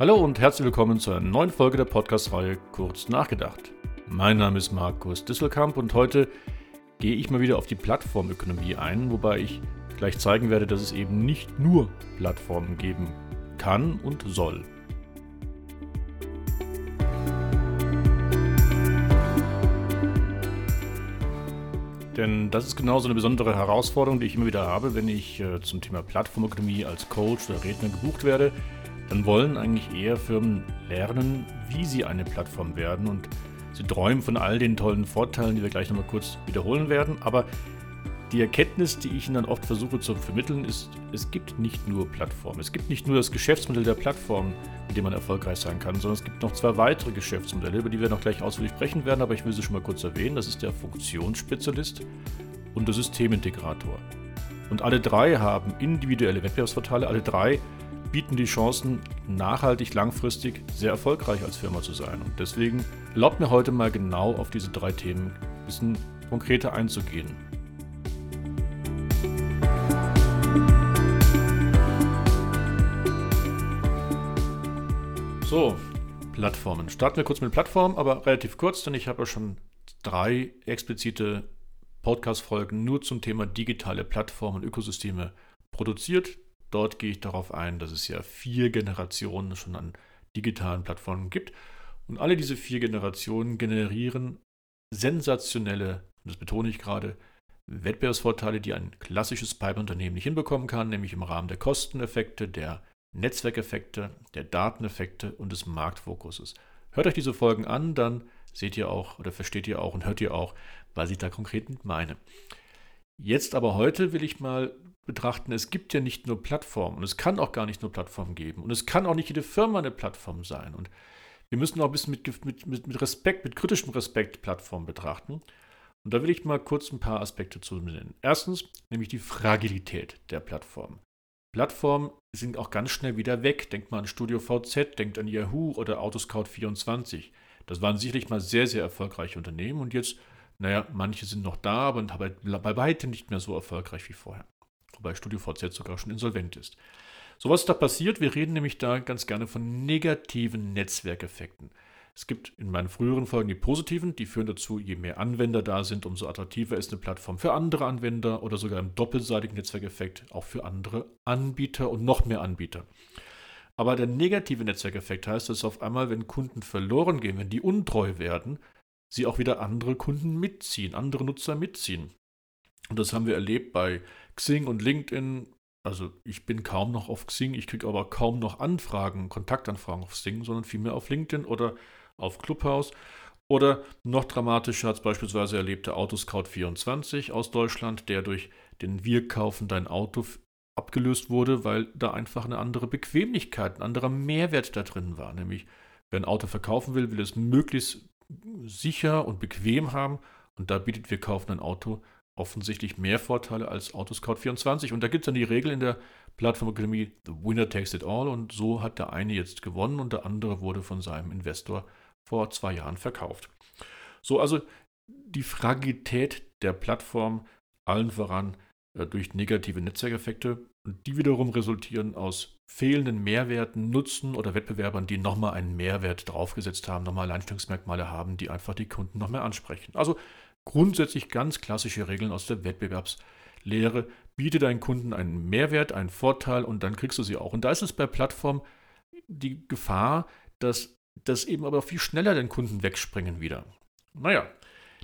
Hallo und herzlich willkommen zu einer neuen Folge der Podcast-Reihe Kurz nachgedacht. Mein Name ist Markus Disselkamp und heute gehe ich mal wieder auf die Plattformökonomie ein, wobei ich gleich zeigen werde, dass es eben nicht nur Plattformen geben kann und soll. Denn das ist genau so eine besondere Herausforderung, die ich immer wieder habe, wenn ich äh, zum Thema Plattformökonomie als Coach oder Redner gebucht werde dann wollen eigentlich eher Firmen lernen, wie sie eine Plattform werden und sie träumen von all den tollen Vorteilen, die wir gleich nochmal kurz wiederholen werden. Aber die Erkenntnis, die ich Ihnen dann oft versuche zu vermitteln, ist, es gibt nicht nur Plattformen. Es gibt nicht nur das Geschäftsmodell der Plattform, mit dem man erfolgreich sein kann, sondern es gibt noch zwei weitere Geschäftsmodelle, über die wir noch gleich ausführlich sprechen werden, aber ich will sie schon mal kurz erwähnen. Das ist der Funktionsspezialist und der Systemintegrator. Und alle drei haben individuelle Wettbewerbsvorteile, alle drei bieten die Chancen, nachhaltig, langfristig sehr erfolgreich als Firma zu sein. Und deswegen erlaubt mir heute mal genau auf diese drei Themen ein bisschen konkreter einzugehen. So, Plattformen. Starten wir kurz mit Plattformen, aber relativ kurz, denn ich habe ja schon drei explizite Podcast-Folgen nur zum Thema digitale Plattformen und Ökosysteme produziert. Dort gehe ich darauf ein, dass es ja vier Generationen schon an digitalen Plattformen gibt. Und alle diese vier Generationen generieren sensationelle, das betone ich gerade, Wettbewerbsvorteile, die ein klassisches Pipe-Unternehmen nicht hinbekommen kann, nämlich im Rahmen der Kosteneffekte, der Netzwerkeffekte, der Dateneffekte und des Marktfokuses. Hört euch diese Folgen an, dann seht ihr auch oder versteht ihr auch und hört ihr auch, was ich da konkret mit meine. Jetzt aber heute will ich mal betrachten, es gibt ja nicht nur Plattformen und es kann auch gar nicht nur Plattformen geben und es kann auch nicht jede Firma eine Plattform sein. Und wir müssen auch ein bisschen mit, mit, mit Respekt, mit kritischem Respekt Plattformen betrachten. Und da will ich mal kurz ein paar Aspekte zu nennen. Erstens, nämlich die Fragilität der Plattform. Plattformen sind auch ganz schnell wieder weg. Denkt mal an Studio VZ, denkt an Yahoo oder Autoscout24. Das waren sicherlich mal sehr, sehr erfolgreiche Unternehmen und jetzt, naja, manche sind noch da, aber bei weitem nicht mehr so erfolgreich wie vorher wobei StudioVZ sogar schon insolvent ist. So was ist da passiert? Wir reden nämlich da ganz gerne von negativen Netzwerkeffekten. Es gibt in meinen früheren Folgen die positiven, die führen dazu, je mehr Anwender da sind, umso attraktiver ist eine Plattform für andere Anwender oder sogar im doppelseitigen Netzwerkeffekt auch für andere Anbieter und noch mehr Anbieter. Aber der negative Netzwerkeffekt heißt, dass auf einmal, wenn Kunden verloren gehen, wenn die untreu werden, sie auch wieder andere Kunden mitziehen, andere Nutzer mitziehen. Und das haben wir erlebt bei Xing und LinkedIn. Also ich bin kaum noch auf Xing, ich kriege aber kaum noch Anfragen, Kontaktanfragen auf Xing, sondern vielmehr auf LinkedIn oder auf Clubhouse. Oder noch dramatischer als beispielsweise erlebte Autoscout24 aus Deutschland, der durch den Wir kaufen dein Auto abgelöst wurde, weil da einfach eine andere Bequemlichkeit, ein anderer Mehrwert da drin war. Nämlich, wer ein Auto verkaufen will, will es möglichst sicher und bequem haben. Und da bietet Wir kaufen ein Auto offensichtlich mehr Vorteile als Autoscout24. Und da gibt es dann die Regel in der Plattformökonomie, the winner takes it all. Und so hat der eine jetzt gewonnen und der andere wurde von seinem Investor vor zwei Jahren verkauft. So, also die Fragilität der Plattform allen voran äh, durch negative Netzwerkeffekte und die wiederum resultieren aus fehlenden Mehrwerten, Nutzen oder Wettbewerbern, die nochmal einen Mehrwert draufgesetzt haben, nochmal Alleinstellungsmerkmale haben, die einfach die Kunden noch mehr ansprechen. Also grundsätzlich ganz klassische Regeln aus der Wettbewerbslehre. Biete deinen Kunden einen Mehrwert, einen Vorteil und dann kriegst du sie auch. Und da ist es bei Plattformen die Gefahr, dass das eben aber viel schneller den Kunden wegspringen wieder. Naja,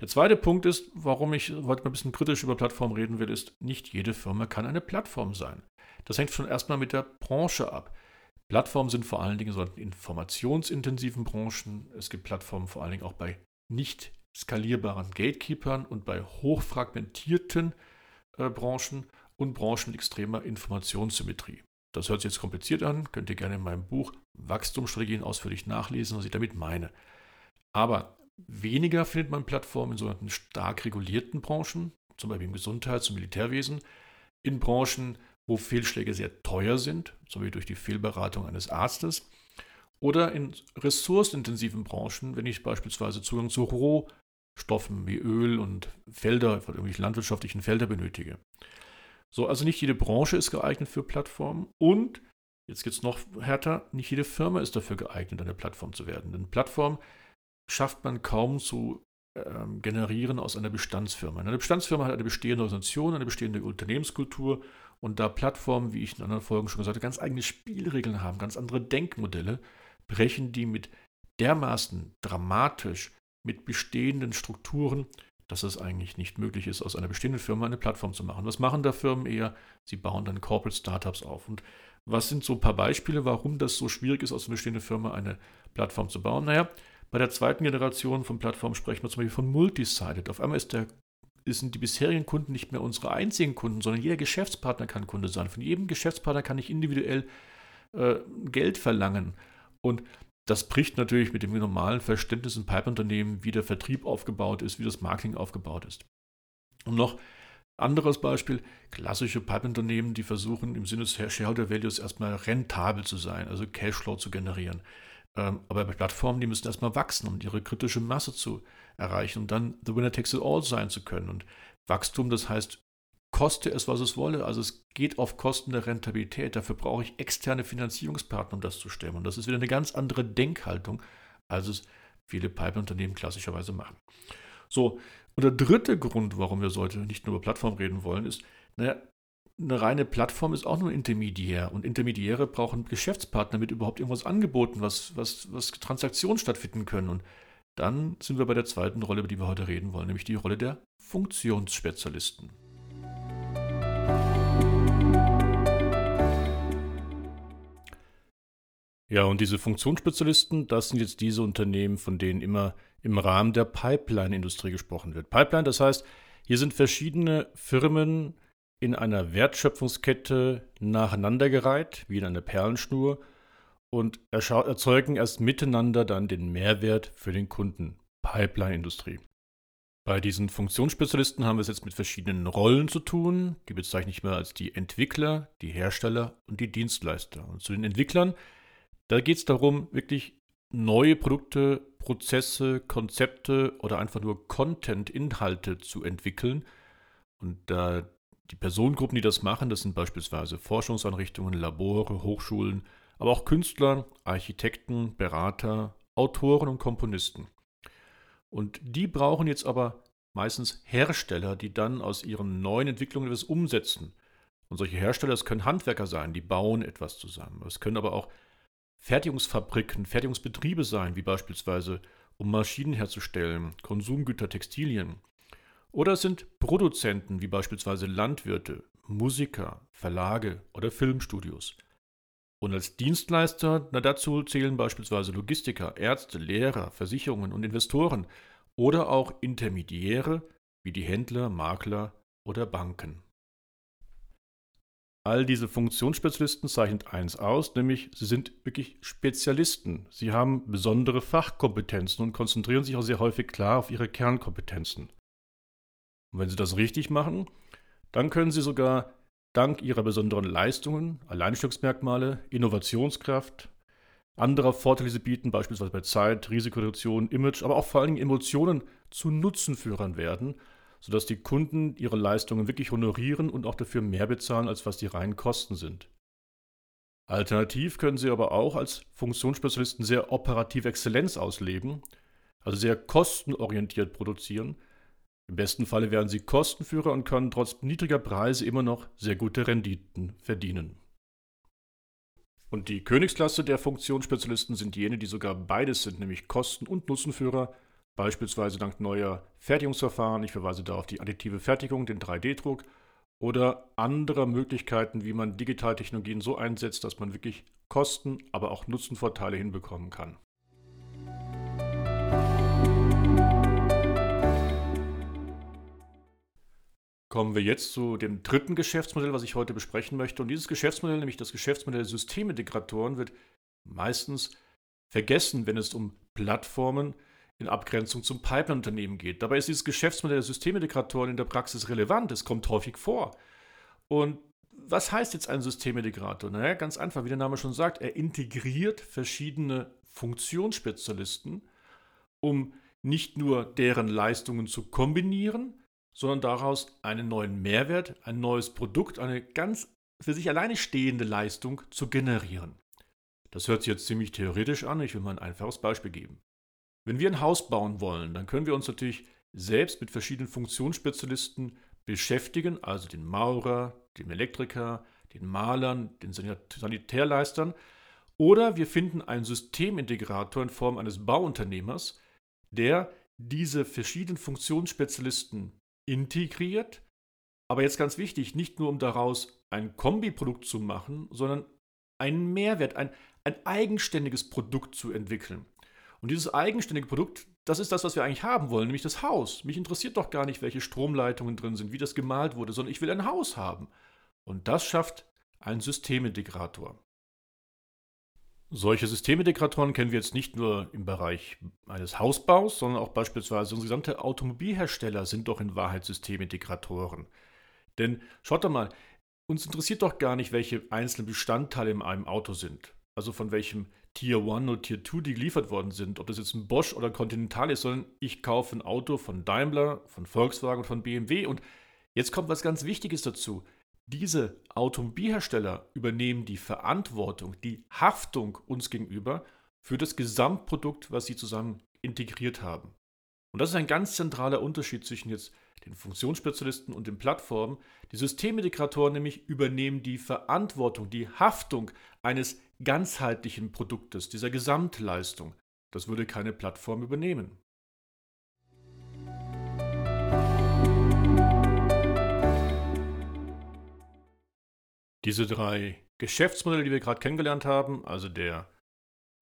der zweite Punkt ist, warum ich heute mal ein bisschen kritisch über Plattformen reden will, ist, nicht jede Firma kann eine Plattform sein. Das hängt schon erstmal mit der Branche ab. Plattformen sind vor allen Dingen so in informationsintensiven Branchen. Es gibt Plattformen vor allen Dingen auch bei nicht skalierbaren Gatekeepern und bei hochfragmentierten äh, Branchen und Branchen extremer Informationssymmetrie. Das hört sich jetzt kompliziert an, könnt ihr gerne in meinem Buch Wachstumsstrategien ausführlich nachlesen, was ich damit meine. Aber weniger findet man Plattformen in sogenannten stark regulierten Branchen, zum Beispiel im Gesundheits- und Militärwesen, in Branchen, wo Fehlschläge sehr teuer sind, so wie durch die Fehlberatung eines Arztes, oder in ressourcenintensiven Branchen, wenn ich beispielsweise Zugang zu Rohstoffen wie Öl und Felder, irgendwelche landwirtschaftlichen Felder benötige. So, also nicht jede Branche ist geeignet für Plattformen und jetzt geht es noch härter, nicht jede Firma ist dafür geeignet, eine Plattform zu werden. Denn Plattform schafft man kaum zu ähm, generieren aus einer Bestandsfirma. Eine Bestandsfirma hat eine bestehende Organisation, eine bestehende Unternehmenskultur und da Plattformen, wie ich in anderen Folgen schon gesagt habe, ganz eigene Spielregeln haben, ganz andere Denkmodelle, brechen die mit dermaßen dramatisch mit bestehenden Strukturen, dass es eigentlich nicht möglich ist, aus einer bestehenden Firma eine Plattform zu machen. Was machen da Firmen eher? Sie bauen dann Corporate Startups auf. Und was sind so ein paar Beispiele, warum das so schwierig ist, aus einer bestehenden Firma eine Plattform zu bauen? Naja, bei der zweiten Generation von Plattformen sprechen wir zum Beispiel von Multisided. Auf einmal ist der, sind die bisherigen Kunden nicht mehr unsere einzigen Kunden, sondern jeder Geschäftspartner kann Kunde sein. Von jedem Geschäftspartner kann ich individuell äh, Geld verlangen. Und das bricht natürlich mit dem normalen Verständnis in Pipe-Unternehmen, wie der Vertrieb aufgebaut ist, wie das Marketing aufgebaut ist. Und noch anderes Beispiel, klassische Pipe-Unternehmen, die versuchen im Sinne des Shareholder Values erstmal rentabel zu sein, also Cashflow zu generieren. Ähm, aber bei Plattformen, die müssen erstmal wachsen, um ihre kritische Masse zu erreichen und dann the winner takes it all sein zu können. Und Wachstum, das heißt, koste es, was es wolle. Also es geht auf Kosten der Rentabilität. Dafür brauche ich externe Finanzierungspartner, um das zu stemmen. Und das ist wieder eine ganz andere Denkhaltung, als es viele Pipe-Unternehmen klassischerweise machen. So, und der dritte Grund, warum wir heute nicht nur über Plattform reden wollen, ist, naja, eine reine Plattform ist auch nur Intermediär und Intermediäre brauchen Geschäftspartner, damit überhaupt irgendwas angeboten, was, was, was Transaktionen stattfinden können. Und dann sind wir bei der zweiten Rolle, über die wir heute reden wollen, nämlich die Rolle der Funktionsspezialisten. Ja, und diese Funktionsspezialisten, das sind jetzt diese Unternehmen, von denen immer im Rahmen der Pipeline-Industrie gesprochen wird. Pipeline, das heißt, hier sind verschiedene Firmen in einer Wertschöpfungskette nacheinandergereiht, wie in einer Perlenschnur, und erzeugen erst miteinander dann den Mehrwert für den Kunden. Pipeline-Industrie. Bei diesen Funktionsspezialisten haben wir es jetzt mit verschiedenen Rollen zu tun. Die bezeichne ich mal als die Entwickler, die Hersteller und die Dienstleister. Und zu den Entwicklern, da geht es darum, wirklich neue Produkte, Prozesse, Konzepte oder einfach nur Content, Inhalte zu entwickeln. Und da die Personengruppen, die das machen, das sind beispielsweise Forschungseinrichtungen, Labore, Hochschulen, aber auch Künstler, Architekten, Berater, Autoren und Komponisten. Und die brauchen jetzt aber meistens Hersteller, die dann aus ihren neuen Entwicklungen etwas umsetzen. Und solche Hersteller, das können Handwerker sein, die bauen etwas zusammen. Es können aber auch Fertigungsfabriken, Fertigungsbetriebe sein, wie beispielsweise um Maschinen herzustellen, Konsumgüter, Textilien. Oder es sind Produzenten, wie beispielsweise Landwirte, Musiker, Verlage oder Filmstudios. Und als Dienstleister, na dazu zählen beispielsweise Logistiker, Ärzte, Lehrer, Versicherungen und Investoren oder auch Intermediäre wie die Händler, Makler oder Banken. All diese Funktionsspezialisten zeichnet eins aus, nämlich sie sind wirklich Spezialisten. Sie haben besondere Fachkompetenzen und konzentrieren sich auch sehr häufig klar auf ihre Kernkompetenzen. Und wenn sie das richtig machen, dann können sie sogar dank ihrer besonderen Leistungen, Alleinstücksmerkmale, Innovationskraft, anderer Vorteile, die sie bieten, beispielsweise bei Zeit, Risikoreduktion, Image, aber auch vor allen Dingen Emotionen zu Nutzenführern werden, sodass die Kunden ihre Leistungen wirklich honorieren und auch dafür mehr bezahlen, als was die reinen Kosten sind. Alternativ können sie aber auch als Funktionsspezialisten sehr operative Exzellenz ausleben, also sehr kostenorientiert produzieren, im besten Falle werden sie Kostenführer und können trotz niedriger Preise immer noch sehr gute Renditen verdienen. Und die Königsklasse der Funktionsspezialisten sind jene, die sogar beides sind, nämlich Kosten- und Nutzenführer, beispielsweise dank neuer Fertigungsverfahren, ich verweise da auf die additive Fertigung, den 3D-Druck, oder anderer Möglichkeiten, wie man Digitaltechnologien so einsetzt, dass man wirklich Kosten, aber auch Nutzenvorteile hinbekommen kann. Kommen wir jetzt zu dem dritten Geschäftsmodell, was ich heute besprechen möchte. Und dieses Geschäftsmodell, nämlich das Geschäftsmodell Systemintegratoren, wird meistens vergessen, wenn es um Plattformen in Abgrenzung zum Pipeline-Unternehmen geht. Dabei ist dieses Geschäftsmodell der Systemintegratoren in der Praxis relevant. Es kommt häufig vor. Und was heißt jetzt ein Systemintegrator? Naja, ganz einfach, wie der Name schon sagt, er integriert verschiedene Funktionsspezialisten, um nicht nur deren Leistungen zu kombinieren, sondern daraus einen neuen Mehrwert, ein neues Produkt, eine ganz für sich alleine stehende Leistung zu generieren. Das hört sich jetzt ziemlich theoretisch an, ich will mal ein einfaches Beispiel geben. Wenn wir ein Haus bauen wollen, dann können wir uns natürlich selbst mit verschiedenen Funktionsspezialisten beschäftigen, also den Maurer, dem Elektriker, den Malern, den Sanitärleistern, oder wir finden einen Systemintegrator in Form eines Bauunternehmers, der diese verschiedenen Funktionsspezialisten integriert, aber jetzt ganz wichtig, nicht nur um daraus ein Kombiprodukt zu machen, sondern einen Mehrwert, ein, ein eigenständiges Produkt zu entwickeln. Und dieses eigenständige Produkt, das ist das, was wir eigentlich haben wollen, nämlich das Haus. Mich interessiert doch gar nicht, welche Stromleitungen drin sind, wie das gemalt wurde, sondern ich will ein Haus haben. Und das schafft ein Systemintegrator. Solche Systemintegratoren kennen wir jetzt nicht nur im Bereich eines Hausbaus, sondern auch beispielsweise unsere gesamte Automobilhersteller sind doch in Wahrheit Systemintegratoren. Denn schaut doch mal, uns interessiert doch gar nicht, welche einzelnen Bestandteile in einem Auto sind. Also von welchem Tier 1 oder Tier 2 die geliefert worden sind, ob das jetzt ein Bosch oder Continental ist, sondern ich kaufe ein Auto von Daimler, von Volkswagen und von BMW. Und jetzt kommt was ganz Wichtiges dazu. Diese Automobilhersteller übernehmen die Verantwortung, die Haftung uns gegenüber für das Gesamtprodukt, was sie zusammen integriert haben. Und das ist ein ganz zentraler Unterschied zwischen jetzt den Funktionsspezialisten und den Plattformen. Die Systemintegratoren nämlich übernehmen die Verantwortung, die Haftung eines ganzheitlichen Produktes, dieser Gesamtleistung. Das würde keine Plattform übernehmen. Diese drei Geschäftsmodelle, die wir gerade kennengelernt haben, also der,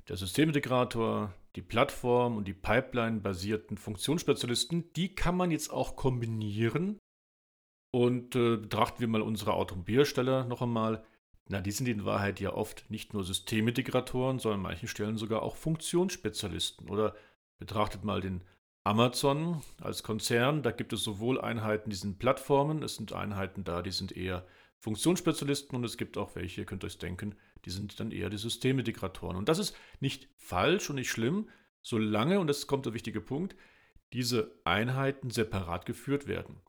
der Systemintegrator, die Plattform und die Pipeline-basierten Funktionsspezialisten, die kann man jetzt auch kombinieren. Und äh, betrachten wir mal unsere Automobilhersteller noch einmal. Na, die sind in Wahrheit ja oft nicht nur Systemintegratoren, sondern an manchen Stellen sogar auch Funktionsspezialisten. Oder betrachtet mal den Amazon als Konzern. Da gibt es sowohl Einheiten, die sind Plattformen, es sind Einheiten da, die sind eher Funktionsspezialisten und es gibt auch welche, ihr könnt euch denken, die sind dann eher die Systemintegratoren. Und das ist nicht falsch und nicht schlimm, solange, und das kommt der wichtige Punkt, diese Einheiten separat geführt werden.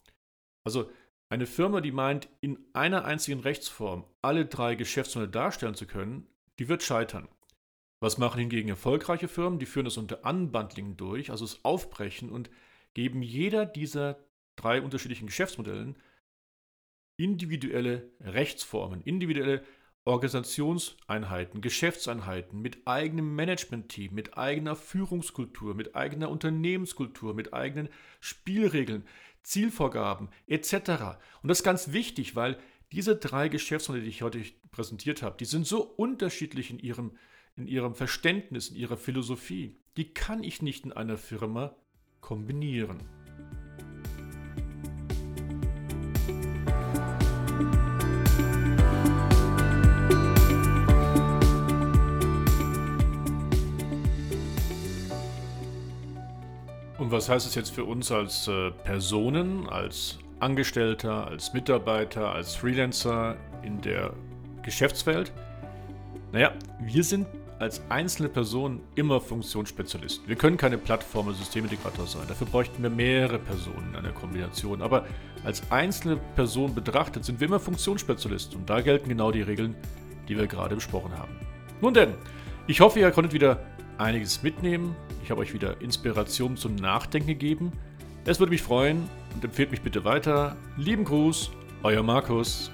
Also eine Firma, die meint, in einer einzigen Rechtsform alle drei Geschäftsmodelle darstellen zu können, die wird scheitern. Was machen hingegen erfolgreiche Firmen? Die führen das unter Unbundling durch, also das Aufbrechen und geben jeder dieser drei unterschiedlichen Geschäftsmodellen individuelle Rechtsformen, individuelle Organisationseinheiten, Geschäftseinheiten mit eigenem Managementteam, mit eigener Führungskultur, mit eigener Unternehmenskultur, mit eigenen Spielregeln, Zielvorgaben etc. Und das ist ganz wichtig, weil diese drei Geschäftsmodelle, die ich heute präsentiert habe, die sind so unterschiedlich in ihrem, in ihrem Verständnis, in ihrer Philosophie. Die kann ich nicht in einer Firma kombinieren. Und was heißt es jetzt für uns als äh, Personen, als Angestellter, als Mitarbeiter, als Freelancer in der Geschäftswelt? Naja, wir sind als einzelne Person immer Funktionsspezialisten. Wir können keine Plattform oder Systemintegrator sein. Dafür bräuchten wir mehrere Personen in einer Kombination. Aber als einzelne Person betrachtet sind wir immer Funktionsspezialisten. Und da gelten genau die Regeln, die wir gerade besprochen haben. Nun denn, ich hoffe, ihr konntet wieder einiges mitnehmen. Ich habe euch wieder Inspiration zum Nachdenken gegeben. Es würde mich freuen und empfehlt mich bitte weiter. Lieben Gruß, euer Markus.